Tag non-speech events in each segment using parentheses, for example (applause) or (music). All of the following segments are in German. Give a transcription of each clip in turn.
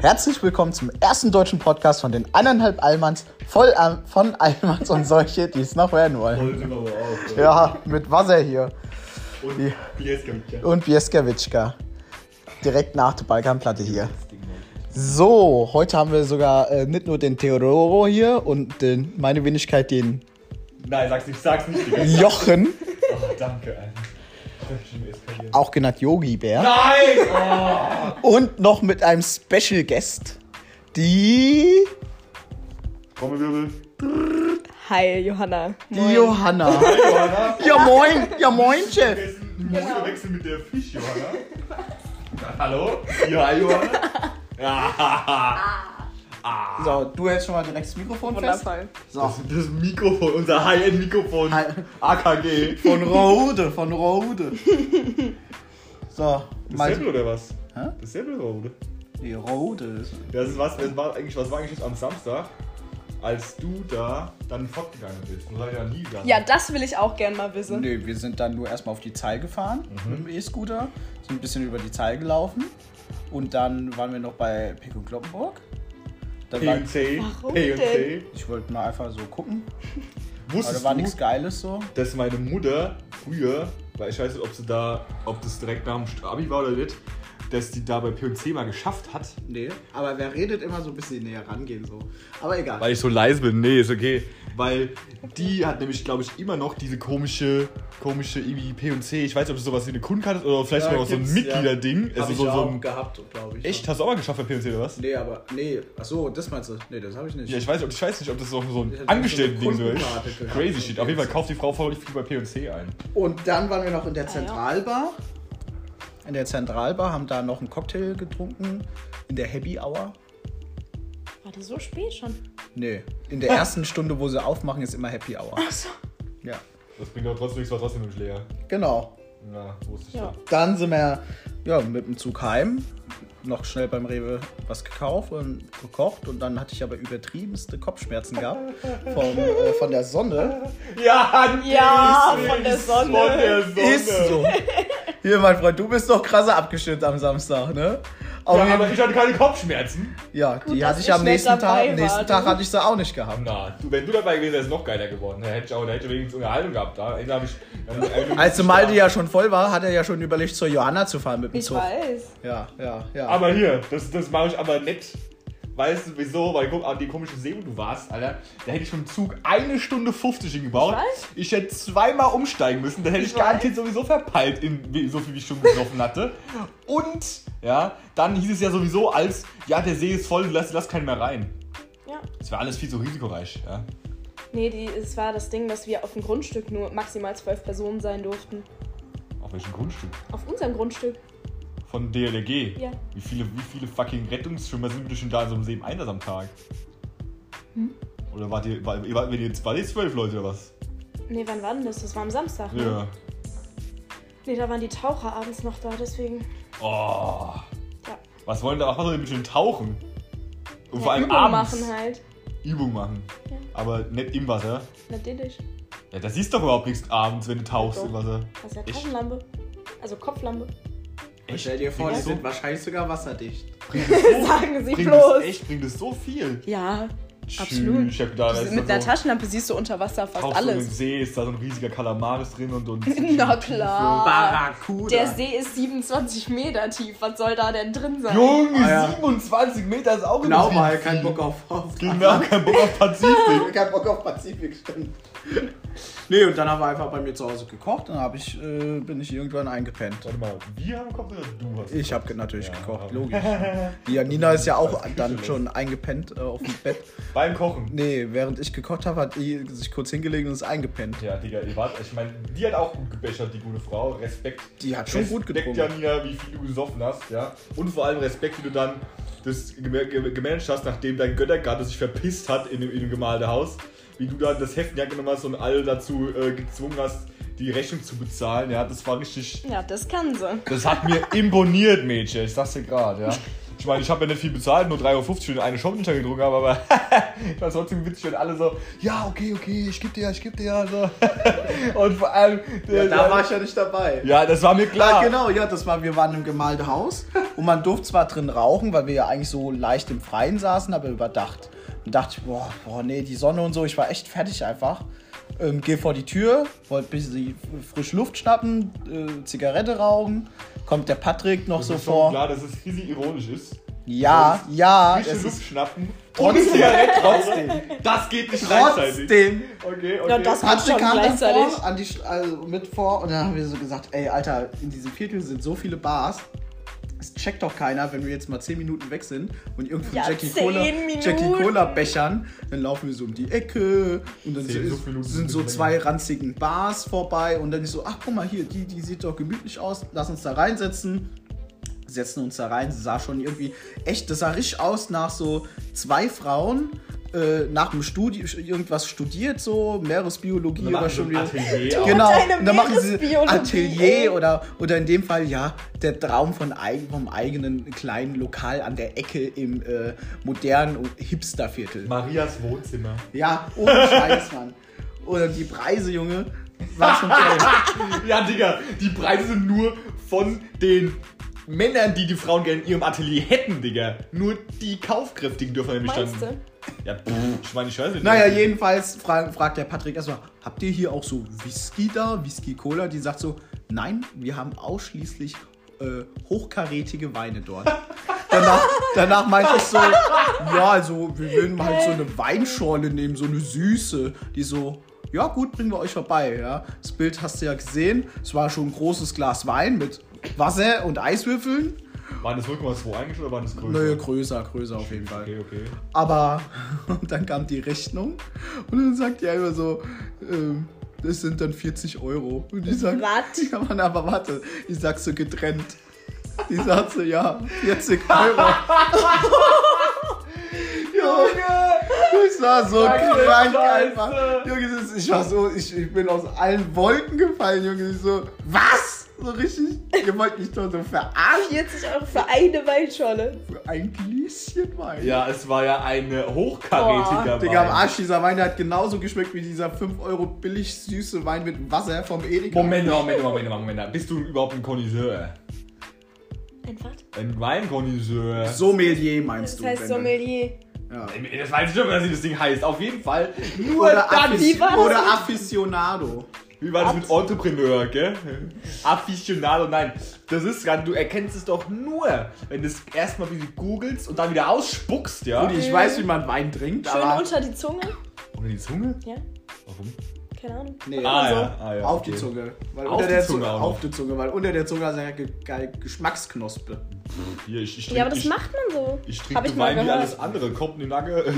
Herzlich willkommen zum ersten deutschen Podcast von den eineinhalb Allmanns, voll von Allmanns und solche, die es noch werden wollen. Oder? Ja, mit Wasser hier Und Ja. Bieska mit Jan. und Bieskawitschka. Direkt nach der Balkanplatte hier. So, heute haben wir sogar äh, nicht nur den Theodoro hier und den, meine Wenigkeit den Nein, sag's nicht, sag's nicht, Digga. Jochen, Oh, danke, Alter. Auch genannt Yogi Bär. Nein! (laughs) Oh. Und noch mit einem Special Guest, die, Trommelwirbel. Hi, Johanna. die Johanna. Hi, Johanna. (laughs) Ja moin, ja moinche. Du musst verwechseln mit der Fisch, Johanna. (laughs) Hallo? Ja, hi, Johanna. Ja. So, du hältst schon mal direkt das Mikrofon fest. Wundervoll. So. Das, das Mikrofon, unser High-End-Mikrofon. Hi. AKG. Von Rode, von Rode. So, mal. Dasselbe oder was? Hä? Dasselbe oder Rode? Die Rode. Ja, das ist was, das war eigentlich, was war eigentlich jetzt am Samstag, als du da dann fortgegangen bist? Du seid ja nie gegangen. Ja, das will ich auch gern mal wissen. Nee, wir sind dann nur erstmal auf die Zeil gefahren mit dem E-Scooter, sind ein bisschen über die Zeil gelaufen und dann waren wir noch bei Pick und Kloppenburg. Dann war, P&C. Warum P&C. ich wollte mal einfach so gucken, Wusstest da war nichts Geiles so. dass meine Mutter früher, weil ich weiß nicht, ob sie da, ob das direkt nach dem Abi war oder nicht, dass die da bei P&C mal geschafft hat. Nee, aber wer redet immer so ein bisschen näher rangehen so. Aber egal. Weil ich so leise bin. Nee, ist okay. Weil die hat nämlich, glaube ich, immer noch diese komische, komische irgendwie P&C. Ich weiß nicht, ob das sowas wie eine Kundenkarte ist oder vielleicht Ja, sogar so ein Mitgliederding. Hab Also ich so, so ein, gehabt, glaube ich. echt? Hast du auch mal geschafft bei P&C oder was? Nee, aber nee, ach so, das meinst du? Nee, das habe ich nicht. Ja, ich weiß, ich weiß nicht, ob das auch so ein Angestellten-Ding so ist. Crazy shit. Auf jeden Fall kauft die Frau voll viel bei P&C ein. Und dann waren wir noch in der ja. Zentralbar. In der Zentralbar haben da noch einen Cocktail getrunken. In der Happy Hour. War das so spät schon? Nee, in der ersten Stunde, wo sie aufmachen, ist immer Happy Hour. Achso. Ja, Das bringt aber trotzdem nichts, war trotzdem im Schläger. genau. Na, wusste ich Ja. Dann sind wir ja, mit dem Zug heim. Noch schnell beim Rewe was gekauft und gekocht. Und dann hatte ich aber übertriebenste Kopfschmerzen gehabt. Vom, äh, von der Sonne. Ja, Ja, von der ist Sonne. Von der Sonne. Ist so. Hier, mein Freund, du bist doch krasser abgeschnitten am Samstag, ne? Auf Ja, aber ich hatte keine Kopfschmerzen. ja, die Gut, hatte dass ich ich am nächsten Tag. Am nächsten Tag du. hatte ich sie auch nicht gehabt. Na, du, wenn du dabei gewesen wärst, noch geiler geworden. Da hätte ich auch, da hätte ich wenigstens Unterhaltung gehabt. Da da ich, dann, Als der Malte ja schon voll war, hat er ja schon überlegt, zur Johanna zu fahren mit dem Ich Zug. weiß. Ja, ja, ja. Aber hier, das, das mache ich aber nicht. Weißt du wieso? Weil guck an die komische See, wo du warst, Alter. Da hätte ich mit dem Zug eine Stunde 50 hingebaut. Ich. Ich hätte zweimal umsteigen müssen. Dann hätte ich, Ich garantiert sowieso verpeilt, in, so viel wie ich schon gesoffen hatte. Und, ja, dann hieß es ja sowieso als, ja, der See ist voll, lass, lass keinen mehr rein. Ja. Das wäre alles viel zu risikoreich, ja. Nee, die, es war das Ding, dass wir auf dem Grundstück nur maximal zwölf Personen sein durften. Auf welchem Grundstück? Auf unserem Grundstück. Von DLRG. Ja. Wie viele, wie viele fucking Rettungsschwimmer sind bitte schon da in so einem See Einsatz am Tag? Hm? Oder wart ihr, war, wart, wenn ihr jetzt, wart ihr zwölf Leute oder was? Nee, wann war denn das? Das war am Samstag. Ne? Ja. Nee, da waren die Taucher abends noch da, deswegen. Oh. Ja. Was wollen da, was wollen die mit dem Tauchen? Und vor Ja, allem Übung abends. machen halt. Übung machen. Ja. Aber nicht im Wasser. Natürlich. Ja, das siehst doch überhaupt nichts abends, wenn du tauchst Doch. im Wasser. Das ist ja? Taschenlampe. Also Kopflampe. Echt? Stell dir vor, die das sind wahrscheinlich sogar wasserdicht. so, (laughs) so, Sagen Sie bringt bloß. Das, echt, bringt das so viel? Ja, Tschüss, absolut. Ich hab gedacht, mit da einer so, Taschenlampe siehst du unter Wasser fast tauchst du in den alles. See, ist da so ein riesiger Kalamaris drin und, und (laughs) Na klar. Barracuda. Der See ist 27 Meter tief. Was soll da denn drin sein? Junge, Ah, ja. 27 Meter ist auch Genau übertrieben mal, kein. Bock auf, auf Genau, kein Bock auf Pazifik. (laughs) kein Bock auf Pazifik, stimmt. (laughs) Nee, und dann haben wir einfach bei mir zu Hause gekocht und dann hab ich, äh, bin ich irgendwann eingepennt. Warte mal, wir haben gekocht oder du hast Ich habe natürlich Ja, gekocht, logisch. (laughs) Die Janina ist ja auch dann schon eingepennt äh, auf dem Bett. (laughs) Beim Kochen. Nee, während ich gekocht habe, hat die sich kurz hingelegt und ist eingepennt. Ja, Digga, ihr wart, ich meine, die hat auch gut gebechert, die gute Frau. Respekt. Die hat schon gut Respekt, getrunken. Janina, wie viel du gesoffen hast, ja. Und vor allem Respekt, wie du dann das gem- gem- gemanagt hast, nachdem dein Göttergatte sich verpisst hat in dem, in dem gemalten Haus. Wie du dann das Heft in die Hand genommen hast und alle dazu äh, gezwungen hast, die Rechnung zu bezahlen. Ja, das war richtig. Ja, das kann sie. Das hat mir (laughs) imponiert, Mädchen. Ich sag's dir gerade, ja. (laughs) Ich meine, ich habe ja nicht viel bezahlt, nur 3,50 Euro für eine da getrunken habe, aber (laughs) ich war trotzdem witzig, wenn alle so, ja, okay, okay, ich geb dir ja, ich geb dir ja. So. Und vor allem, Ja, da war ich ja nicht dabei. ja, das war mir Ja, klar. genau, ja, das war, wir waren im gemalte Haus und man durfte zwar drin rauchen, weil wir ja eigentlich so leicht im Freien saßen, aber überdacht. Und dachte ich, boah, boah, nee, die Sonne und so, ich war echt fertig einfach. Ähm, geh vor die Tür, wollte ein bisschen frische Luft schnappen, äh, Zigarette rauchen. Kommt der Patrick noch Das so ist schon vor. klar, dass es riesig ironisch ist. Ja, ja, Frische es Luft ist schnappen. trotzdem, trotzdem, Das geht nicht gleichzeitig. trotzdem. Okay, okay. Ja, das- Patrick kam dann gleichzeitig. vor, an die, also mit vor und dann haben wir so gesagt, ey Alter, in diesem Viertel sind so viele Bars. Es checkt doch keiner, wenn wir jetzt mal 10 Minuten weg sind und irgendwo Ja, Jackie, 10 Cola, Minuten. Jackie Cola bechern, dann laufen wir so um die Ecke und dann Zehn, so, sind sind so zwei ranzigen Bars vorbei und dann ist so, ach guck mal hier, die, die sieht doch gemütlich aus, lass uns da reinsetzen. Setzen uns da rein, sie sah schon irgendwie echt, das sah richtig aus nach so zwei Frauen, äh, nach dem Studium, irgendwas studiert so, Meeresbiologie oder schon wieder. Atelier. Genau, und dann machen sie Meeresbiologie, Atelier oder, oder in dem Fall, ja, der Traum von vom eigenen kleinen Lokal an der Ecke im äh, modernen Hipsterviertel. Marias Wohnzimmer. Ja, ohne Scheiß, (laughs) Mann. Oder die Preise, Junge, war schon toll. (laughs) Ja, Digga, die Preise sind nur von den Männern, die die Frauen gerne in ihrem Atelier hätten, Digga. Nur die Kaufkräftigen dürfen nämlich Meinst dann. du? Ja, ich meine, weiß nicht. Naja, jedenfalls fra fragt der Patrick erstmal, habt ihr hier auch so Whisky da, Whisky Cola? Die sagt so, nein, wir haben ausschließlich äh, hochkarätige Weine dort. danach, danach meinte ich so, ja, also wir würden halt so eine Weinschorle nehmen, so eine süße, die so, ja gut, bringen wir euch vorbei. Ja. Das Bild hast du ja gesehen. Es war schon ein großes Glas Wein mit Wasser und Eiswürfeln. Waren das 0,2 eigentlich oder waren das größer? Naja, größer, größer auf jeden Fall. Okay, okay. Aber (laughs) und dann kam die Rechnung und dann sagt die einfach so, ähm, das sind dann 40 Euro. Und ich sag, Was? (laughs) Ja, Mann, aber warte, ich sag so getrennt. Die sagt so, ja, 40 Euro. (laughs) Junge! Ich war so Danke, krank einfach. Junge, ich war so, ich, ich bin aus allen Wolken gefallen, Junge. Ich so, was? So richtig, ihr wollt mich doch so verarschen 40 Euro für eine Weinschorle. für ein Gläschen Wein. Ja, es war ja ein hochkarätiger Boah. Digga, am Wein. Arsch, dieser Wein der hat genauso geschmeckt wie dieser 5 Euro billig süße Wein mit Wasser vom Edeka. Moment, Moment, Moment, Moment, Moment. Bist du überhaupt ein Connoisseur? Ein Weinkonnoisseur? Sommelier meinst Das du? heißt wenn du- Sommelier. Ja. Das weiß ich schon, was das Ding heißt. Auf jeden Fall. Nur Oder, dann. Affic Wie war das mit- Entrepreneur, gell? Aficionado, nein. Das ist gerade, du erkennst es doch nur, wenn du es erstmal wie googelst und dann wieder ausspuckst, ja? Gut, ich weiß, wie man Wein trinkt, Schön aber. unter die Zunge. Oder die Zunge? Ja, Warum? Keine Ahnung. Nee, Ah, also ja, ah, ja, auf okay. die Zunge. Weil Auf unter die der Zunge Zunge, auf die Zunge, weil unter der Zunge hat er ge geil Geschmacksknospe. Hier, ich, ich Ja, aber das ich, macht man so. Ich trinke ich Wein wie alles andere. Kommt eine Nagge. (laughs)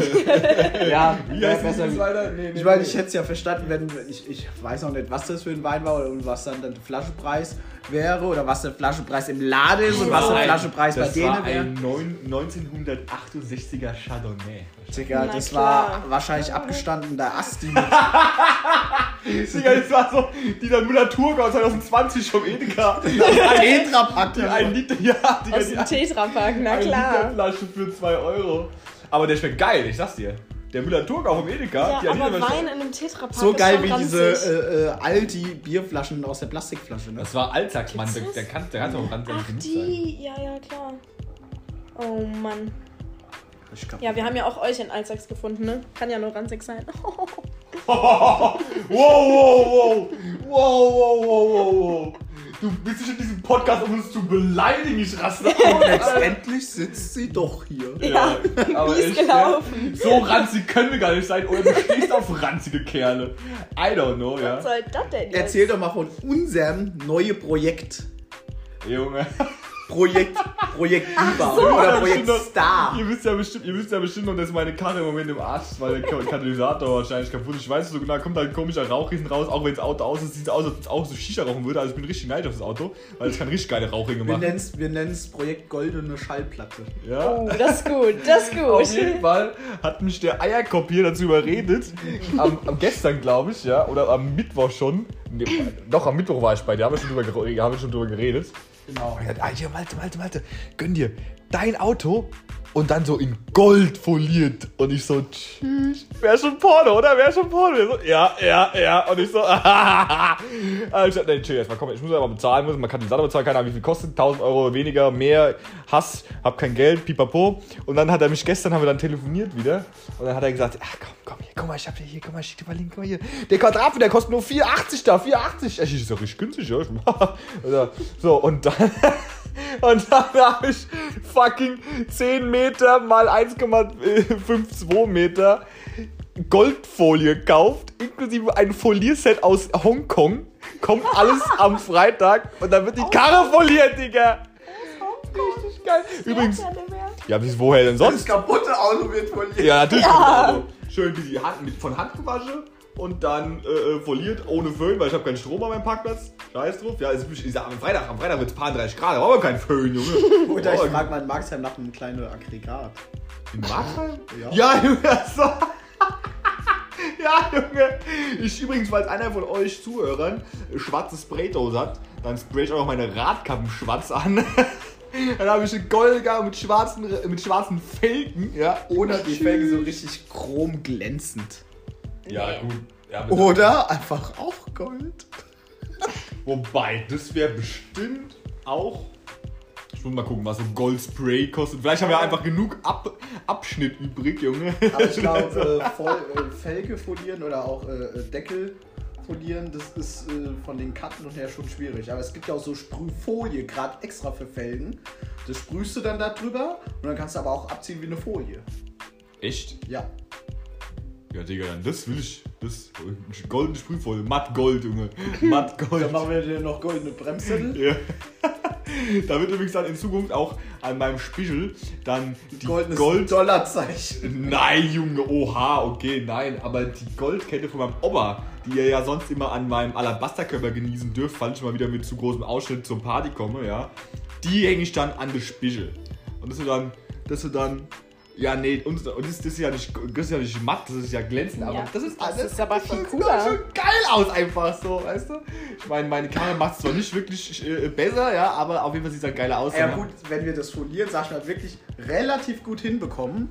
Ja, Wie ja, heißt besser das weiter? Nee, nee, Ich meine, ich hätte es ja verstanden, wenn ich, ich weiß noch nicht, was das für ein Wein war und was dann der Flaschenpreis wäre oder was der Flaschenpreis im Laden ist und was der Ein- Flaschenpreis bei das denen war wäre. ein neun- 1968er Chardonnay. Digga, Na das klar. war wahrscheinlich abgestanden der Asti (laughs) Digga, das war so dieser Müller-Thurgau 2020 vom Edeka. (laughs) Tetrapack. Die ein Liter, ja, Digga, Aus die dem Tetrapack, na ein klar. Liter Flasche für 2 Euro. Aber der schmeckt geil, ich sag's dir. Der Müller-Thurgau vom Edeka. die Ja, aber Wein in einem Tetrapack So geil wie diese äh, äh, Aldi-Bierflaschen aus der Plastikflasche. Ne? Das war Alltagsmann, der, der kann, der kann doch ganz Ach, genug sein. die. Ja, ja, klar. Oh Mann. Ja, wir haben ja auch euch in Alsax gefunden, ne? Kann ja nur ranzig sein. (laughs) (laughs) Wow, wow, wow. Wow, wow, wow, wow, wow. Du bist nicht in diesem Podcast, um uns zu beleidigen, ich raste aus. (laughs) letztendlich sitzt sie doch hier. Ja, (laughs) aber wie ist gelaufen? So ranzig können wir gar nicht sein. Oder du stehst auf ranzige Kerle. I don't know, ja. Was soll das denn jetzt? Erzähl doch mal von unserem neuen Projekt. Junge. Projekt, Projekt Über so. oder Projekt bestimmt. Star. Ihr wisst ja bestimmt, ihr wisst ja bestimmt noch, dass meine Karre im Moment im Arsch ist, weil der Ka- Katalysator wahrscheinlich kaputt ist. Ich weiß nicht so genau, kommt da ein komischer Rauchriesen raus, auch wenn das Auto aus ist, sieht es aus, als ob es auch so Shisha rauchen würde. Also ich bin richtig neidisch auf das Auto, weil es kann richtig geile Rauchringe Wir machen. wir nennen's Projekt Goldene Schallplatte. Ja. Oh, das ist gut, das ist Auf jeden gut. Fall hat mich der Eierkopf hier dazu überredet, am, am gestern glaube ich, ja, oder am Mittwoch schon, nee, doch am Mittwoch war ich bei dir, haben wir schon drüber, haben wir schon drüber geredet. Genau. Und er hat, ah, Malte, Malte, Malte, gönn dir. dein Auto und dann so in Gold foliert. Und ich so, tschüss. Wäre schon Porno, oder? Wäre schon Porno. So, ja, ja, ja. Und ich so, (laughs) also, nee, chill erstmal, komm, ich muss aber bezahlen, muss, man kann die Sache bezahlen, keine Ahnung, wie viel kostet, 1000 Euro weniger, mehr, Hass, hab kein Geld, pipapo. Und dann hat er mich, gestern haben wir dann telefoniert wieder. Und dann hat er gesagt, ach komm, komm hier, guck mal, ich hab dir hier, guck mal, ich schick dir mal Link, guck mal hier. Der Quadrat, der kostet nur 4,80 da, 4,80. Ich so, richtig günstig, ja. (laughs) so, und dann... (laughs) (laughs) Und dann habe ich fucking 10 Meter mal 1,52 Meter Goldfolie gekauft, inklusive ein Folierset aus Hongkong. Kommt alles (laughs) am Freitag und dann wird die Karre foliert, Digga. Richtig geil. Übrigens, ja, wie woher denn Das sonst? kaputte Auto wird dir. Ja, natürlich. Also, schön wie die Hand mit, von Hand gewaschen und dann äh, äh, foliert ohne Föhn, weil ich habe keinen Strom an meinem Parkplatz. Scheiß drauf. Ja, es ist, am Freitag, am Freitag wird es paar 30 Grad, aber kein Föhn, Junge. (laughs) Oder ich frage mal in Marxheim nach einem kleinen Aggregat. In Markheim? Ja. Ja, Junge, so. (laughs) Ja, Junge. Ich übrigens, falls einer von euch Zuhörern äh, schwarze Spraydose hat, dann spray ich auch noch meine Radkappen schwarz an. (laughs) Dann habe ich eine Goldgar mit schwarzen, mit schwarzen Felgen, ja. Oder die Felgen so richtig chrom glänzend. Ja, gut. Ja, Oder einfach auch Gold. (laughs) Wobei, das wäre bestimmt auch. Ich muss mal gucken, was so Goldspray kostet. Vielleicht haben wir einfach genug Ab Abschnitt übrig, Junge. Aber ich glaube, (laughs) äh, voll, äh, Felge folieren oder auch äh, äh, Deckel folieren, das ist äh, von den Kanten und her schon schwierig. Aber es gibt ja auch so Sprühfolie, gerade extra für Felgen. Das sprühst du dann da drüber und dann kannst du aber auch abziehen wie eine Folie. Echt? Ja. Ja, Digga, dann das will ich. Das goldene Sprühfolie. Matt Gold, Junge. Matt (laughs) Gold. Dann machen wir dir noch goldene Bremssättel. (laughs) Ja. (laughs) da wird übrigens dann in Zukunft auch an meinem Spiegel dann die Goldenes Gold. Dollarzeichen. Nein, Junge, oha, okay, nein. Aber die Goldkette von meinem Opa, die ihr ja sonst immer an meinem Alabasterkörper genießen dürft, falls ich mal wieder mit zu großem Ausschnitt zur Party komme, ja. Die hänge ich dann an das Spiegel. Und das ist dann, das ist dann, ja, nee, und, und das, das, ist ja nicht, das ist ja nicht matt, das ist ja glänzend, aber Ja, das ist das alles. ist aber das viel sieht cooler. schon geil aus, einfach so, weißt du? Ich meine, meine Kamera macht es zwar nicht wirklich äh, besser, ja, aber auf jeden Fall sieht es dann geiler aus. Ja gut, wenn wir das Folieren, sag ich mal, wirklich relativ gut hinbekommen,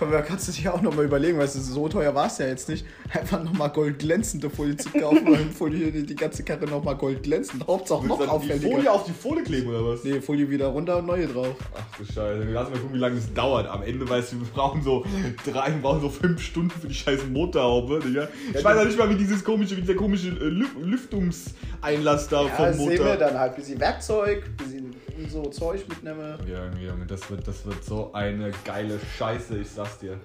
können wir, kannst du dir auch nochmal überlegen, weil es ist so teuer war es ja jetzt nicht, einfach nochmal goldglänzende Folie zu kaufen, weil Folie die ganze Karre nochmal goldglänzend, Hauptsache noch du dann die auffälliger. Folie auf die Folie kleben oder was? Nee, Folie wieder runter und neue drauf. Ach du Scheiße, lass mal gucken, wie lange das dauert. Am Ende weißt du, wir brauchen so drei, wir brauchen so fünf Stunden für die scheiß Motorhaube, Digga. Ich weiß ja nicht mal, wie dieses komische, wie dieser komische äh, Lüf Lüftungseinlass da Ja, vom das sehen wir Motor. dann halt, bisschen Werkzeug, bisschen so Zeug mitnehmen. Ja, Junge, das wird, das wird so eine geile Scheiße, ich sag's dir.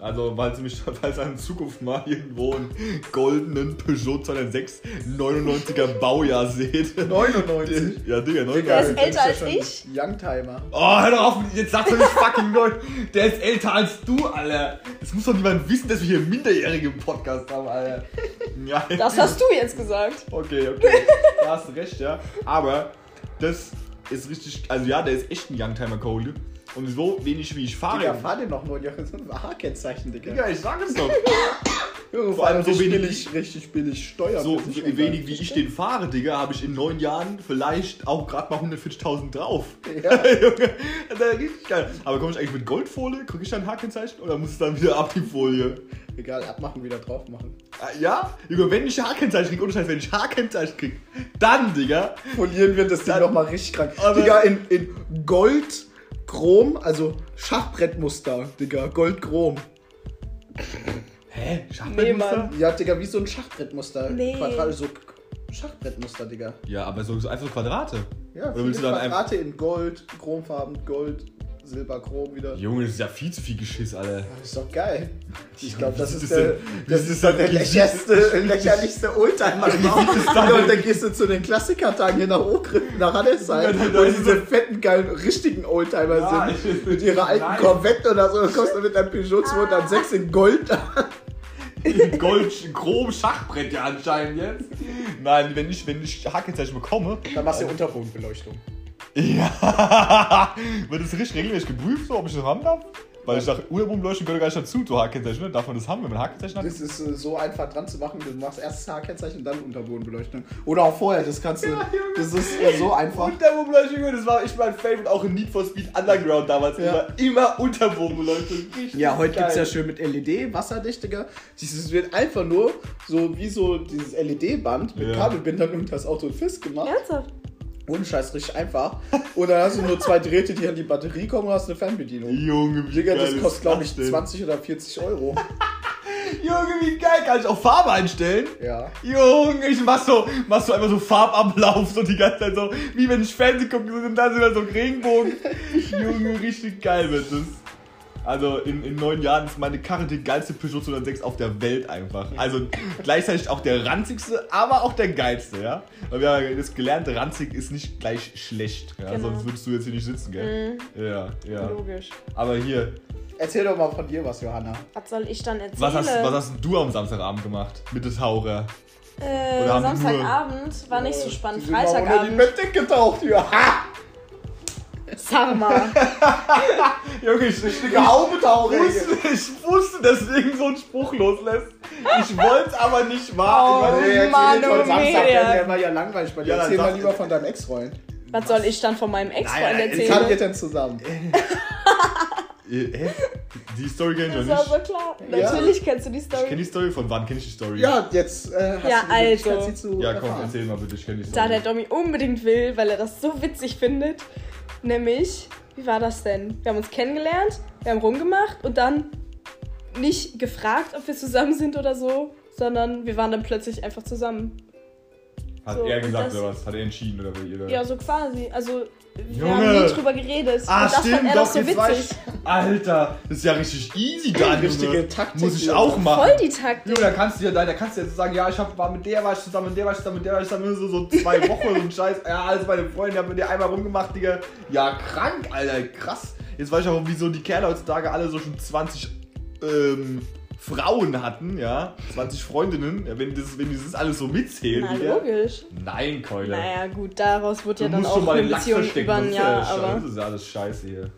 Also, falls ihr mich, (laughs) falls ihr in Zukunft mal irgendwo einen goldenen Peugeot 206 99er Baujahr seht. 99. (laughs) (laughs) Ja, Digga, 99. Der ist älter als ich. Youngtimer. Oh, hör doch auf, jetzt sagst du nicht fucking neu. Der ist älter als du, Alter. Das muss doch niemand wissen, dass wir hier Minderjährige im Podcast haben, Alter. Ja, Das hast du jetzt gesagt. Okay, okay. Da hast du recht, ja. Aber das ist richtig, also ja, der ist echt ein Youngtimer Cole. Und so wenig wie ich fahre. Digga, fahr den noch nur, das ist ein H-Kennzeichen, Digga. Digga, ich sag es doch. (laughs) Vor allem so wenig- billig, richtig billig Steuern. So wenig wie ich den fahre, Digga, habe ich in neun Jahren vielleicht auch gerade mal 140.000 drauf. Ja. (laughs) Aber komme ich eigentlich mit Goldfolie? Krieg ich dann ein Hakenzeichen oder muss es dann wieder ab die Folie? Egal, abmachen, wieder drauf machen. Ah, Ja? Junge, wenn ich Hakenzeichen krieg, ohne Scheiß, wenn ich Hakenzeichen krieg, dann, Digga. Polieren wir das Ding nochmal richtig krank. Digga, in, in Gold, Chrom, also Schachbrettmuster, Digga, Gold, Hä? Nee, Mann. Ja, Digga, wie so ein Schachbrettmuster. Nee. Quadrat, so Schachbrettmuster, Digga. Ja, aber so, so einfach so Quadrate. Ja, Oder willst du dann Quadrate in Gold, Chromfarben, Gold, Silber, Chrom wieder. Junge, das ist ja viel zu viel Geschiss, Alter. Das ist doch geil. Ich glaube, das ist das der, das ist der sieht lächerlichste, lächerlichste Oldtimer überhaupt. dann und dann gehst du zu den Klassikertagen hier nach Ogriff, nach Hannesheim, wo diese fetten, geilen, richtigen Oldtimer Ja, sind. Mit ihrer alten. Corvette oder so. Das kostet mit einem Peugeot 206 in Gold. Gold, chrom Schachbrett ja anscheinend jetzt. Nein, wenn ich, wenn ich Hakenzeichen bekomme. Dann machst du Untergrundbeleuchtung. (laughs) Ja. Wird das richtig regelmäßig geprüft, so, ob ich das haben darf? Weil ich dachte, Unterbodenbeleuchtung gehört gar nicht dazu, du Haarkennzeichen, ne? Darf man das haben, wenn man ein Haarkennzeichen hat? Das ist äh, so einfach dran zu machen. Du machst erst das Haarkennzeichen, dann Unterbodenbeleuchtung. Oder auch vorher, das kannst du. Ja, das ist äh, so einfach. Unterbodenbeleuchtung, das war ich mein Favorite, auch in Need for Speed Underground damals. Ja. Immer, immer Unterbodenbeleuchtung. Richtig Ja, heute gibt es ja geil. schön mit LED, wasserdichtiger. Dieses wird einfach nur so wie so dieses LED-Band mit Ja. Kabelbindern und das Auto festgemacht. Ernsthaft? Ohne Scheiß richtig einfach. Und dann hast du nur zwei Drähte, die an die Batterie kommen und hast eine Fernbedienung. Junge, wie Digga, geil das kostet glaube ich denn? 20 oder 40 Euro. (laughs) Junge, wie geil, kann ich auch Farbe einstellen? Ja. Junge, ich mach so, mach so einfach so Farbablauf, so die ganze Zeit so, wie wenn ich Fernsehen gucke und dann sind da so Regenbogen. (laughs) Junge, richtig geil wird das. Also in, in neun Jahren ist meine Karre die geilste Peugeot 206 auf der Welt einfach. Also gleichzeitig auch der ranzigste, aber auch der geilste, ja. Weil wir haben ja das gelernte, ranzig ist nicht gleich schlecht. Ja? Genau. Sonst würdest du jetzt hier nicht sitzen, gell? Ja, ja. Logisch. Aber hier, Erzähl doch mal von dir was, Johanna. Was soll ich dann erzählen? was hast, was hast du am Samstagabend gemacht mit dem Taucher? äh, Samstagabend war nicht so spannend. Freitagabend. Bettdecke getaucht hier. (laughs) Sag mal. (laughs) Junge, ich, ich, Eine Haube tauche wusste, ich wusste, deswegen so einen Spruch loslässt. Ich wollte es aber nicht wahr. Oh, ich weiß, Mann, von oh, Samstag, der war ja langweilig bei dir. Ja, Erzähl mal lieber von deinem Ex-Freund. Was soll ich dann von meinem Ex-Freund Nein, Wie kam ihr erzählen? denn zusammen? (laughs) Äh, Hä? Die Story kenn ich Das noch war nicht. so klar. Ja. Natürlich kennst du die Ich kenne Story. die Story. Von wann kenne ich die Story? Ja, jetzt äh, hast Ja, du die also. sie zu Ja, komm, erfahren. erzähl mal bitte. Ich kenne die Da Story. der Domi unbedingt will, weil er das so witzig findet. Nämlich, wie war das denn? Wir haben uns kennengelernt, wir haben rumgemacht und dann nicht gefragt, ob wir zusammen sind oder so, sondern wir waren dann plötzlich einfach zusammen. Hat so, er und gesagt oder was? Hat er entschieden oder wie? Ja, so quasi. Also, wir Junge. haben nie drüber geredet. Ah, und das stimmt, fand er doch, so weiß witzig. ich. Alter, das ist ja richtig easy dann, Richtige. Taktik, Muss ich auch machen. Voll die Taktik. Junge, da kannst du ja, da kannst du jetzt sagen, ja, ich hab, war mit der war ich zusammen, mit der war ich zusammen, mit der war ich zusammen, so, so zwei (laughs) Wochen so ein Scheiß. Ja, alles meine Freunde, hab mit der einmal rumgemacht, Digga. Ja, krank, Alter, krass. Jetzt weiß ich auch, wieso die Kerle heutzutage alle so schon 20 ähm, Frauen hatten, ja. 20 Freundinnen, ja, wenn, das, wenn dieses alles so mitzählt. Na, logisch. Nein, Keule. Naja, gut, daraus wird ja du dann auch mal eine Beziehung verstecken, über ein Jahr, ja, aber. das ist ja alles scheiße hier.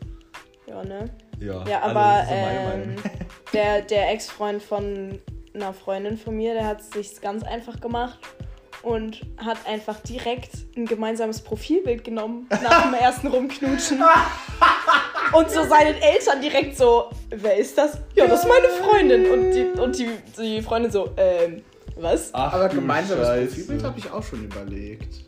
Ja, ne? Ja, Ja, also, aber das ist so meine ähm, (laughs) der, der Ex-Freund von einer Freundin von mir, der hat es sich ganz einfach gemacht und hat einfach direkt ein gemeinsames Profilbild genommen nach dem ersten Rumknutschen. (laughs) Und so seinen Eltern direkt so, wer ist das? Ja, das ist meine Freundin. Und die, und die, die Freundin so, ähm, was? Ach, Aber gemeinsames. Profilbild habe ich auch schon überlegt.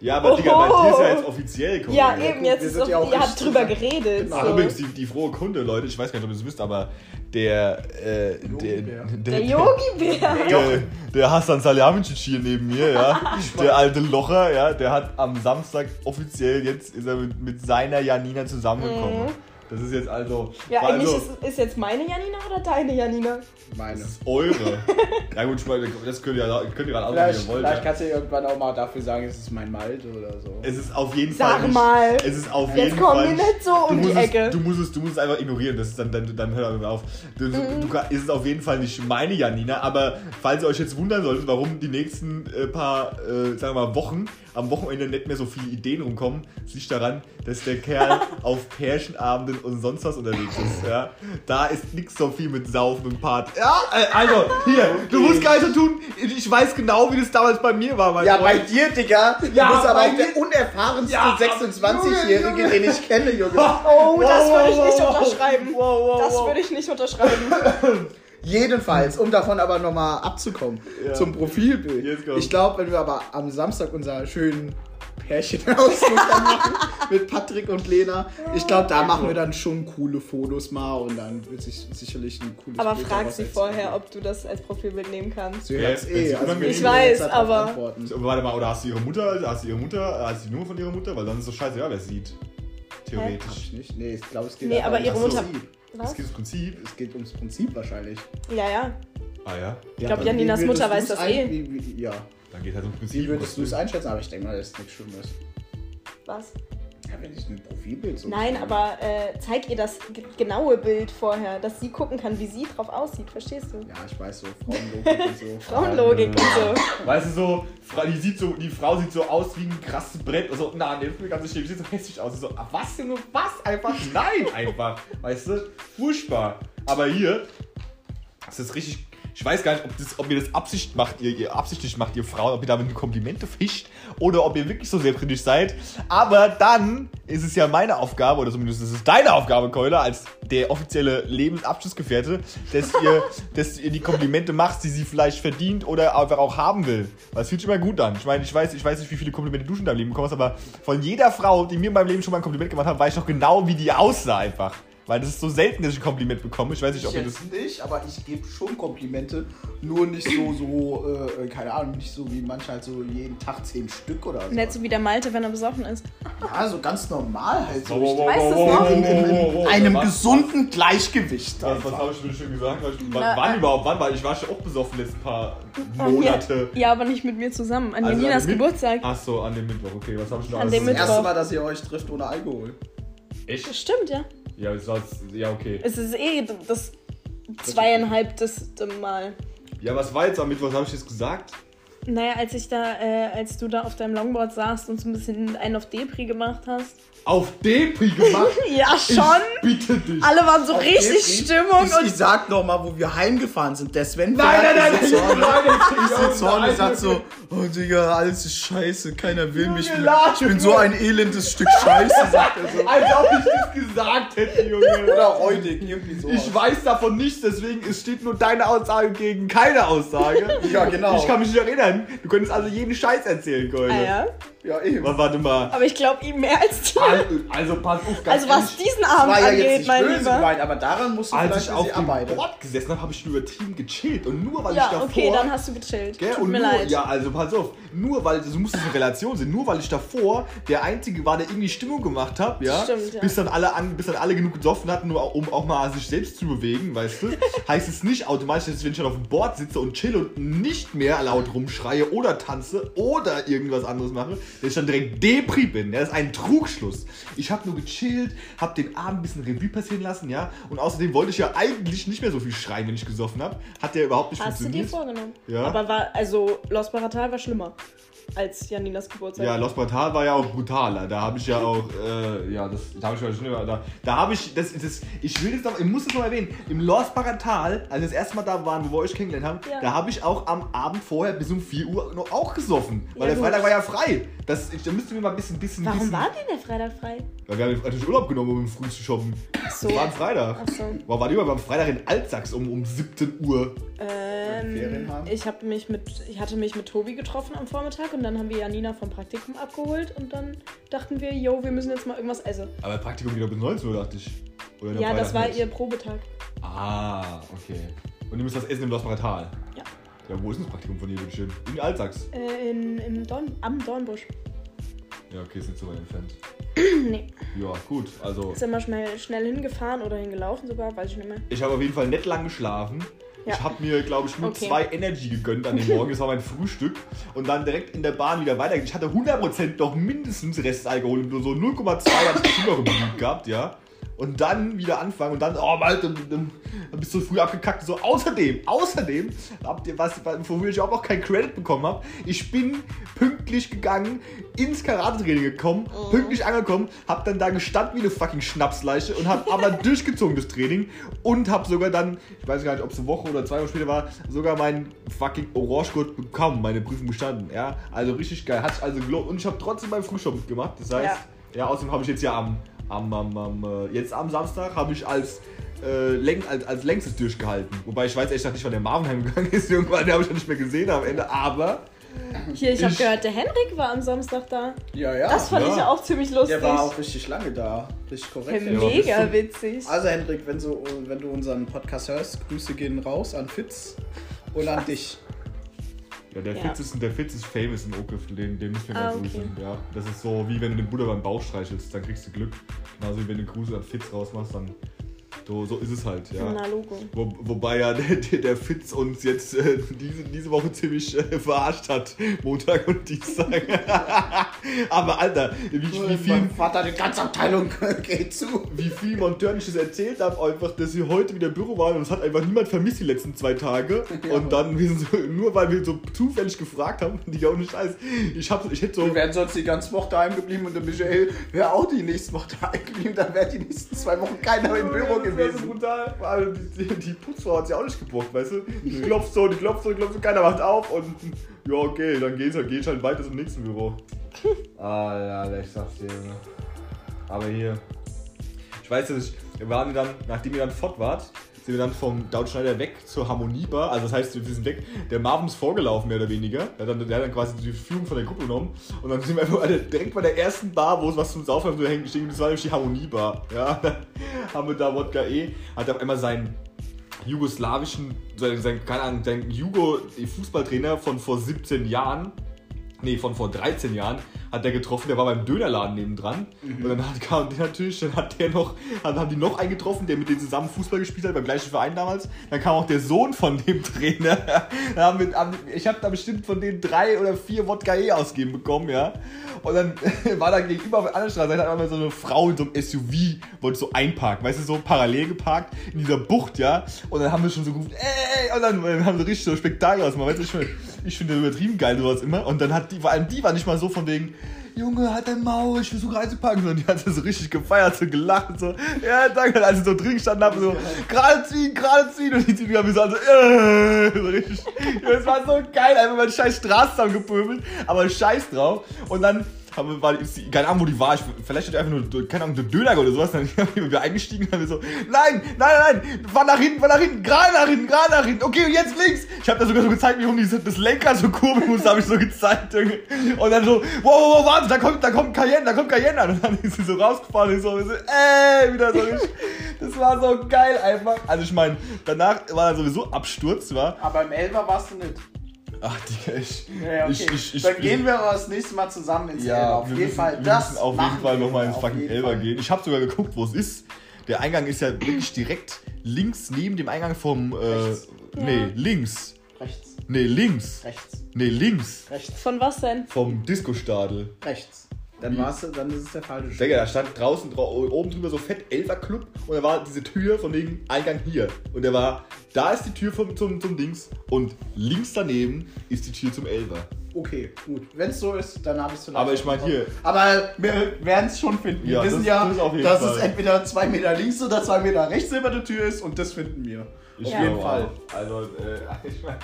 Ja, aber Digga, bei dir ist ja jetzt offiziell Keule. Ja, ja, eben, jetzt wir ist ja auch ihr habt drüber geredet. Genau. Ach, So. übrigens, die, die frohe Kunde, Leute, ich weiß gar nicht, ob ihr es wisst, aber der, äh, der, Yogi-Bär. Der Yogi-Bär. der, der Hassan Salihamidzic hier neben mir, ja, (laughs) der alte Locher, ja, der hat am Samstag offiziell jetzt ist er mit, mit seiner Janina zusammengekommen. Mhm. Das ist jetzt also, Ja, eigentlich also, ist, ist jetzt meine Janina oder deine Janina? Meine. das ist eure. (laughs) ja gut, das könnt ihr, ja- könnt ihr gerade auch, wie ihr wollt. vielleicht Ja. kannst du irgendwann auch mal dafür sagen, es ist mein Malte oder so. Es ist auf jeden Fall Sag nicht, mal. es ist auf Jetzt jeden kommen Fall die nicht so um die Ecke. Es, du, musst es, du musst es einfach ignorieren, das ist dann, dann, dann hör damit auf. Du, Mhm. du, du, es ist auf jeden Fall nicht meine Janina, aber falls ihr euch jetzt wundern solltet, warum die nächsten äh, paar, äh, sagen wir mal, Wochen am Wochenende nicht mehr so viele Ideen rumkommen, es liegt daran, dass der Kerl (laughs) auf Pärchenabenden und sonst was unterwegs ist. Ja? Da ist nichts so viel mit Saufen und Part. Ja, äh, also, (laughs) hier, du musst gar nicht so tun, ich weiß genau, wie das damals bei mir war, mein Ja, bei Freund. dir, Digga. Du Ja, bist aber bei auch der unerfahrenste Ja, 26-Jährige, Junge, Junge. den ich kenne, Junge. (laughs) Oh, das Wow, würde ich wow, nicht wow. unterschreiben. Wow, wow, Das wow. würde ich nicht unterschreiben. (laughs) Jedenfalls, um davon aber nochmal abzukommen, Ja. zum Profilbild. Ich glaube, wenn wir aber am Samstag unser schönen Pärchenausflug (laughs) dann machen mit Patrick und Lena, ich glaube, da machen wir dann schon coole Fotos mal und dann wird sich sicherlich ein cooles Aber Bild frag sie vorher, ob du das als Profilbild nehmen kannst. Sie Ja, eh. sie Also Ich weiß, aber-. So, Warte mal, oder hast du ihre Mutter, hast du ihre Mutter, hast du die Nummer von ihrer Mutter? Weil dann ist es doch scheiße, ja, wer sieht. Hab Theoretisch. ich nicht. Nee, ich glaube, es geht Nee, aber um ihre das Mutter- Prinzip. Es Was? geht ums Prinzip. Es geht ums Prinzip wahrscheinlich. Ja, ja. Ah ja. Ich glaube, dann Janinas würdest Mutter weiß das eh. Wie, wie, ja. Dann geht halt ums Wie Prinzip. würdest du es einschätzen? Aber ich denke mal, das ist nichts Schlimmes. Was? Ja, wenn ich ein Profilbild so. Nein, aber äh, zeig ihr das ge- genaue Bild vorher, dass sie gucken kann, wie sie drauf aussieht. Verstehst du? Ja, ich weiß so, Frauenlogik und so. (laughs) Frauenlogik und so. (laughs) Weißt du, so, die, sieht so, die Frau sieht so aus wie ein krasses Brett. Also, na, nee, das ganz schlimm. Sieht so hässlich aus. So, ah, was, Junge, was? Einfach, nein, (laughs) einfach. Weißt du, furchtbar. Aber hier, das ist richtig. Ich weiß gar nicht, ob, das, ob ihr das Absicht macht, ihr, ihr absichtlich macht, ihr Frauen, ob ihr damit Komplimente fischt oder ob ihr wirklich so selbstkritisch seid. Aber dann ist es ja meine Aufgabe, oder zumindest ist es deine Aufgabe, Keule, als der offizielle Lebensabschlussgefährte, dass ihr, (laughs) dass ihr die Komplimente macht, die sie vielleicht verdient oder einfach auch haben will. Weil es fühlt sich immer gut an. Ich meine, ich weiß, ich weiß nicht, wie viele Komplimente du schon in deinem Leben bekommst, aber von jeder Frau, die mir in meinem Leben schon mal ein Kompliment gemacht hat, weiß ich noch genau, wie die aussah einfach. Weil das ist so selten, dass ich ein Kompliment bekomme. Ich weiß nicht, ob Ich ihr das. nicht, aber ich gebe schon Komplimente, nur nicht so, so, äh, keine Ahnung, nicht so wie manche halt so jeden Tag zehn Stück oder so. Nicht so wie der Malte, wenn er besoffen ist. Ja, so ganz normal halt. So Wow, wow, weiß wow, das wow, noch. wow, in, in, wow, wow, in wow. einem Was- gesunden Gleichgewicht. Was, was einfach. habe ich denn schon gesagt? Was- Wann, Na, wann äh, überhaupt? Wann? Weil ich war schon auch besoffen letzten paar Oh, Monate. Ja, aber nicht mit mir zusammen. An Also an Janinas dem Geburtstag. Ach so, an dem Mittwoch. Okay, was habe ich noch An alles dem Das Mittwoch. erste Mal, dass ihr euch trifft ohne Alkohol. Echt? Stimmt, ja. Ja, das war's- ja, okay. Es ist eh das zweieinhalb das Mal. Ja, was war jetzt am Mittwoch? Was habe ich jetzt gesagt? Naja, als ich da, äh, als du da auf deinem Longboard saßt und so ein bisschen einen auf Depri gemacht hast. Auf Depri gemacht? (laughs) Ja, schon. Ich bitte dich. Alle waren so richtig Depri? Stimmung ich, und ich sag noch mal, wo wir heimgefahren sind. Der Sven Nein, nein, nein, ich sitze vorne, nein, ich sitze vorne und sag so, oh Digga, alles ist scheiße, keiner will mich. Mehr. Ich bin so ein elendes Stück Scheiße, sagt er so. (laughs) Als ob ich das gesagt hätte, Junge. Oder räudig, irgendwie so. Ich weiß davon nichts, deswegen es steht nur deine Aussage gegen keine Aussage. Ja, genau. Ich kann mich nicht erinnern. Du könntest also jeden Scheiß erzählen, Keule. Ah, ja. Ja, eben. Aber warte mal. Aber ich glaube ihm mehr als dir. Also, also pass auf, ganz Also was ehrlich. diesen Das Abend war ja angeht, jetzt nicht mein böse Lieber. gemeint, aber daran musst du Als vielleicht ich ein auf bisschen dem arbeiten. Board gesessen habe, habe ich schon übertrieben gechillt. Und nur weil ich Ja, davor... okay, dann hast du gechillt. Gell? Tut und mir nur, leid. Ja, also pass auf. Nur weil, du musst es in Relation sehen, nur weil ich davor der Einzige war, der irgendwie Stimmung gemacht hat, ja, Stimmt, ja. bis dann alle an, bis dann alle genug gesoffen hatten, nur um auch mal sich selbst zu bewegen, weißt du, (laughs) heißt es nicht automatisch, dass wenn ich dann auf dem Board sitze und chill und nicht mehr laut rumschreie oder tanze oder irgendwas anderes mache, dass ich dann direkt Depri bin. Ja, das ist ein Trugschluss. Ich habe nur gechillt, habe den Abend ein bisschen Revue passieren lassen, ja, und außerdem wollte ich ja eigentlich nicht mehr so viel schreien, wenn ich gesoffen habe. Hat der überhaupt nicht Hast du dir funktioniert. vorgenommen? Ja. Aber war, also, Los Baratal war schlimmer als Janinas Geburtstag. Ja, Los Batal war ja auch brutaler. Da habe ich ja auch, äh, ja, das da habe ich ja schon immer, da, da habe ich, das, das, ich will das noch, ich muss das noch erwähnen, im Los Baratal, als wir das erste Mal da waren, wo wir euch kennengelernt haben, Ja. da habe ich auch am Abend vorher bis um 4 Uhr noch auch gesoffen. Weil Ja, der gut. Freitag war ja frei. Das, ich, da müssten wir mal ein bisschen, bisschen, Warum bisschen, war denn der Freitag frei? Weil wir haben natürlich Urlaub genommen, um früh zu shoppen. Ach so. Das war ein Freitag. Ach so. War, war die immer beim Freitag in Altsachs um, um 17 Uhr. Ferien Ähm, haben? ich, hab mich mit, ich hatte mich mit Tobi getroffen am Vormittag und dann haben wir Janina vom Praktikum abgeholt und dann dachten wir, yo, wir müssen jetzt mal irgendwas essen. Aber Praktikum geht doch bis 19 Uhr, dachte ich. Oder der Ja, das war nicht? ihr Probetag. Ah, okay. Und ihr müsst das essen im Los Baratal? Ja. Ja, wo ist das Praktikum von dir, bitte schön? In Altsachs. Äh, in, im Dorn, am Dornbusch. Ja, okay, ist nicht so weit (clears throat) entfernt. nee. Ja, gut. Also, Sind wir schnell, schnell hingefahren oder hingelaufen sogar, weiß ich nicht mehr. ich habe auf jeden Fall nicht lang geschlafen. Ja. Ich habe mir, glaube ich, nur Okay. zwei Energy gegönnt an dem Morgen. Das war mein Frühstück. Und dann direkt in der Bahn wieder weiter. Ich hatte 100% noch mindestens Restalkohol. Nur so 0,2 hatte ich noch im Blut gehabt, ja. Und dann wieder anfangen und dann, oh, Alter, dann, dann bist du früh abgekackt. So, außerdem, außerdem, habt ihr was, wofür ich auch noch kein Credit bekommen habe. Ich bin pünktlich gegangen, ins Karate-Training gekommen, pünktlich angekommen, hab dann da gestanden wie eine fucking Schnapsleiche und hab aber (laughs) durchgezogen das Training und hab sogar dann, ich weiß gar nicht, ob es eine Woche oder zwei Wochen später war, sogar meinen fucking Orange-Gurt bekommen, meine Prüfung bestanden. Ja, also richtig geil. Hat sich also gelohnt und ich habe trotzdem meinen Frühstück mitgemacht. Das heißt, Ja. ja, außerdem habe ich jetzt ja am, am, am, am äh, jetzt am Samstag habe ich als, äh, läng, als, als längstes durchgehalten. Wobei ich weiß ehrlich gesagt nicht, wann der Marvin heimgegangen (laughs) ist. Irgendwann, den habe ich ja nicht mehr gesehen am Ende. Aber Hier, ich habe Ich- gehört, der Henrik war am Samstag da. Ja, ja. Das fand ja. ich auch ziemlich lustig. der war auch richtig lange da. Richtig korrekt. Ja, mega witzig. Also Hendrik, wenn, so, wenn du unseren Podcast hörst, Grüße gehen raus an Fitz und an dich. ja, der Ja. Fitz ist der Fitz ist famous in Oakley, den, den müssen wir Ah, mal okay. grüßen. Ja, das ist so wie wenn du den Buddha beim Bauch streichelst, dann kriegst du Glück. Genauso wie wenn du Grüße an Fitz rausmachst, dann So, so ist es halt, ja. Na, Logo. Wo, wobei ja der, der, Fitz uns jetzt äh, diese, diese Woche ziemlich äh, verarscht hat. Montag und Dienstag. (laughs) Aber Alter, wie, wie viel Mein Vater, die ganze Abteilung (laughs) geht zu. wie viel Monteur ich das erzählt habe, einfach, dass sie heute wieder im Büro waren und es hat einfach niemand vermisst die letzten zwei Tage. (laughs) Ja. Und dann, wir sind so, nur weil wir so zufällig gefragt haben, die auch nicht scheiß. Ich, hab, ich hätte so. Wir wären sonst die ganze Woche daheim geblieben und der Michael wäre auch die nächste Woche daheim geblieben. Dann wäre die nächsten zwei Wochen keiner im Büro Das wär so gewesen. brutal. Also die, die, Putzfrau hat sich auch nicht gebockt, weißt du? Die klopft so, die klopft so, die klopft so, keiner macht auf und (laughs) ja, okay, dann geht's halt, geh ich halt weiter zum nächsten Büro. (laughs) ah, ja, ich sag's dir, Junge. Aber hier. Ich weiß, dass ich. Wir waren dann, nachdem ihr dann fort wart, sind wir dann vom Dautschneider weg zur Harmoniebar. Also das heißt, wir sind weg. Der Marvin ist vorgelaufen, mehr oder weniger. Der hat dann, der hat dann quasi die Führung von der Gruppe genommen. Und dann sind wir einfach direkt bei der ersten Bar, wo es was zum Saufen hängen gestiegen. Das war nämlich die Harmoniebar. Ja, dann (laughs) haben wir da Wodka E. Hat auf einmal seinen jugoslawischen, sein, sein, keine Ahnung, sein Jugo-Fußballtrainer von vor 17 Jahren, nee, von vor 13 Jahren, hat der getroffen, der war beim Dönerladen nebendran. Und dann hat, kam der natürlich, dann hat der noch, dann haben die noch einen getroffen, der mit denen zusammen Fußball gespielt hat, beim gleichen Verein damals. Dann kam auch der Sohn von dem (laughs) Trainer. Haben wir, haben, ich habe da bestimmt von denen drei oder vier Wodka E ausgeben bekommen, ja. Und dann (laughs) war da gegenüber auf der anderen Straße, hat einmal so eine Frau in so einem SUV, wollte so einparken, weißt du, so parallel geparkt in dieser Bucht, ja. Und dann haben wir schon so gerufen, ey, und dann haben wir richtig so Spektakel ausgemacht, weißt du, ich finde übertrieben geil sowas immer. Und dann hat die, vor allem die war nicht mal so von wegen, Junge, halt dein Maul, ich versuche reinzupacken. Sondern die hat so richtig gefeiert, so gelacht, so, ja, danke, als ich so drin gestanden habe, so, gerade ziehen, gerade ziehen. Und die ziehen wieder so, also, äh, so richtig. Das war so geil, einfach mal scheiß Straße zusammengepöbelt, aber scheiß drauf. Und dann haben war, die, keine Ahnung, wo die war, ich, vielleicht hat die einfach nur, keine Ahnung, Döner oder sowas, dann (laughs) sind wir eingestiegen und haben wir so, nein, nein, nein, fahr nach hinten, fahr nach hinten, gerade nach hinten, gerade nach hinten, okay, und jetzt links. Ich habe da sogar so gezeigt, wie rum die, das Lenker so kurbeln muss, habe ich so gezeigt. Und dann so, wow, wow, wow, warte, da kommt, da kommt Cayenne, da kommt Cayenne. Und dann ist sie so rausgefahren und so, so ey, wieder so richtig. Das war so geil einfach. Also ich meine, danach war sowieso Absturz, war. Aber im Elber warst du nicht. Ach, Digga, ich, Ja, okay. ich, ich, ich, Dann gehen wir aber das nächste Mal zusammen ins Elber. Ja, Auf wir jeden müssen, Fall. wir das müssen auf jeden Fall nochmal ins Auf fucking Elber gehen. Ich habe sogar geguckt, wo es ist. Der Eingang ist ja wirklich direkt links neben dem Eingang vom. Äh, Rechts. nee, Ja. links. Rechts, Nee, links. rechts, Nee, links. rechts, Von was denn? Vom Disco-Stadel. rechts. Dann, war's, dann ist es der falsche Digga, da stand draußen dra oben drüber so fett Elfer Club und da war diese Tür von wegen Eingang hier. Und der war, da ist die Tür vom, zum, zum Dings und links daneben ist die Tür zum Elfer. Okay, gut. Wenn es so ist, dann habe ich es vielleicht. Aber ich mein, hier. Aber wir werden es schon finden. Wir Ja, wissen das- ja, das dass Fall. es entweder zwei Meter links oder zwei Meter rechts über der Tür ist und das finden wir. Ich Ja. Auf jeden Fall. Also, äh, (laughs) ich meine,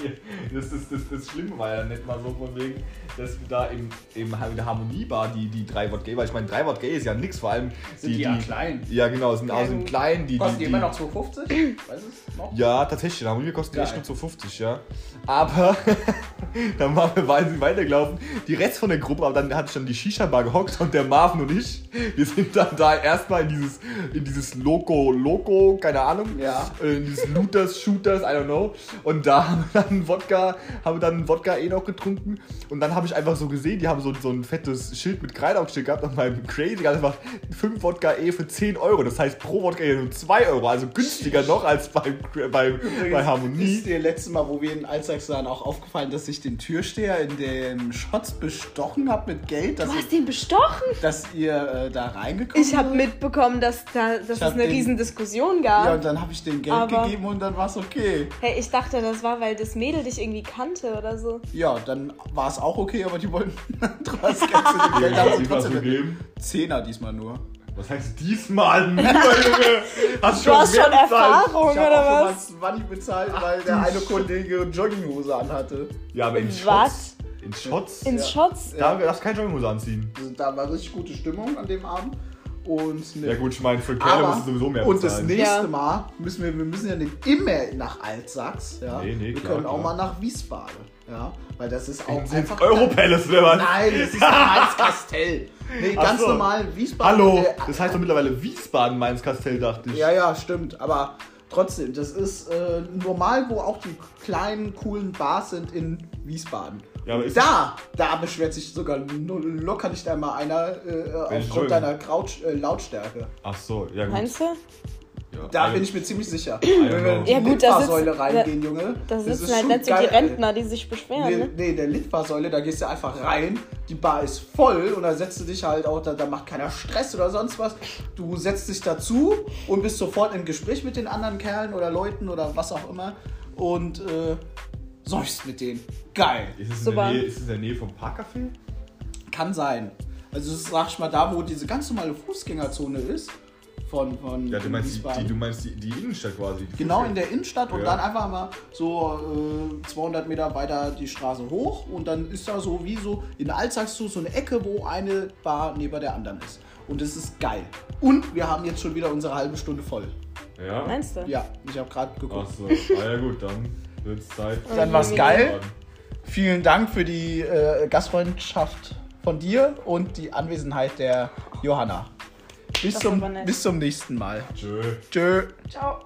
das, das, das, das Schlimme war ja nicht mal so von wegen, dass wir da im, im, in der Harmoniebar die, die drei Watt Gay, weil ich meine, drei Watt Gay ist ja nix, vor allem Sind die ja klein. Ja, genau, sind aus dem gut. kleinen, die. Kosten die, die immer noch 2,50? Weiß es noch? Ja, tatsächlich, in Harmonie kosten die echt nur 2,50, ja. Aber (laughs) dann waren wir weiter weitergelaufen. Die Rest von der Gruppe, aber dann hatte ich dann die Shisha-Bar gehockt und der Marvin und ich, wir sind dann da erstmal in dieses, in dieses Loco, Loco, keine Ahnung, Ja. äh, in dieses Looters, Shooters, I don't know. Und da haben wir dann Wodka, haben wir dann Wodka eh noch getrunken. Und dann habe ich einfach so gesehen, die haben so, so ein fettes Schild mit Kreide aufgestellt gehabt und beim Crazy hat einfach 5 Wodka eh für 10 Euro. Das heißt pro Wodka eh nur 2 Euro, also günstiger noch als beim, beim, bei Harmonie. Ist dir letztes Mal, wo wir in Altsachsen auch aufgefallen, dass ich den Türsteher in dem Shots bestochen habe mit Geld, dass, Du hast ihn bestochen? dass ihr äh, da reingekommen Ich habe mitbekommen, dass, da, dass es eine den- riesen Diskussion Ja, gab. und dann habe ich dem Geld Aber- gegeben und dann war es okay. hey, ich dachte, das war, weil das Mädel dich irgendwie kannte oder so. Ja, dann war es auch okay, aber die wollten Geld zu dem Geld haben sie trotzdem gegeben? Zehner diesmal nur. Was heißt diesmal? Nur, Junge? (laughs) Hast Du hast mehr schon bezahlt? Erfahrung, Ich habe oder auch was? schon was Money bezahlt, weil der eine Kollege Jogginghose anhatte. Ja, aber in Was? Shots. In Shots? Ja. Shots? Da darfst du keine Jogginghose anziehen. Also, da war richtig gute Stimmung an dem Abend. Und ne, Ja gut, ich meine, für Kerle musst du sowieso mehr und das bezahlen. nächste Ja. Mal müssen wir, wir müssen ja nicht immer nach Altsachs. Ja? Nee, nee, wir klar, können auch klar. mal nach Wiesbaden. Ja? Weil das ist auch Ins einfach. Europalace, oder was? Nein, das ist ein Kastell. Nee, Ach ganz so. normal Wiesbaden. Hallo, äh, das heißt doch mittlerweile Wiesbaden, Mainz Kastell, dachte ich. Ja, ja, stimmt. Aber trotzdem, das ist äh, normal, wo auch die kleinen, coolen Bars sind in Wiesbaden. Ja, aber ist Da, da beschwert sich sogar locker nicht einmal einer äh, aufgrund deiner Kraut, äh, Lautstärke. Ach so, ja gut. Meinst du? Da bin ich mir ziemlich sicher. Wenn wir in die Ja, gut, da Litfaßsäule sitzt- reingehen, Junge. Da das sitzen ist halt so die. Rentner, die sich beschweren, Nee, ne? nee, der Litfaßsäule, da gehst du einfach rein, die Bar ist voll und da setzt du dich halt auch, da, da macht keiner Stress oder sonst was. Du setzt dich dazu und bist sofort im Gespräch mit den anderen Kerlen oder Leuten oder was auch immer und äh, säufst mit denen. Geil. Ist es, in Super. der Nähe, ist es in der Nähe vom Parkcafé? Kann sein. Also das ist, sag ich mal, da wo diese ganz normale Fußgängerzone ist, von, von Ja, du meinst, die, die, du meinst die, die Innenstadt quasi. Die Genau in der Innenstadt und Ja. dann einfach mal so äh, 200 Meter weiter die Straße hoch und dann ist da so wie so in der Alltagszug so eine Ecke, wo eine Bar neben der anderen ist. Und das ist geil. Und wir haben jetzt schon wieder unsere halbe Stunde voll. Ja? Meinst du? Ja, ich habe gerade geguckt. Achso, ah ja gut, dann wird es Zeit. Dann war's geil. Vielen Dank für die äh, Gastfreundschaft von dir und die Anwesenheit der Johanna. Bis Das zum, bis zum nächsten Mal. Tschö. Tschö. Ciao.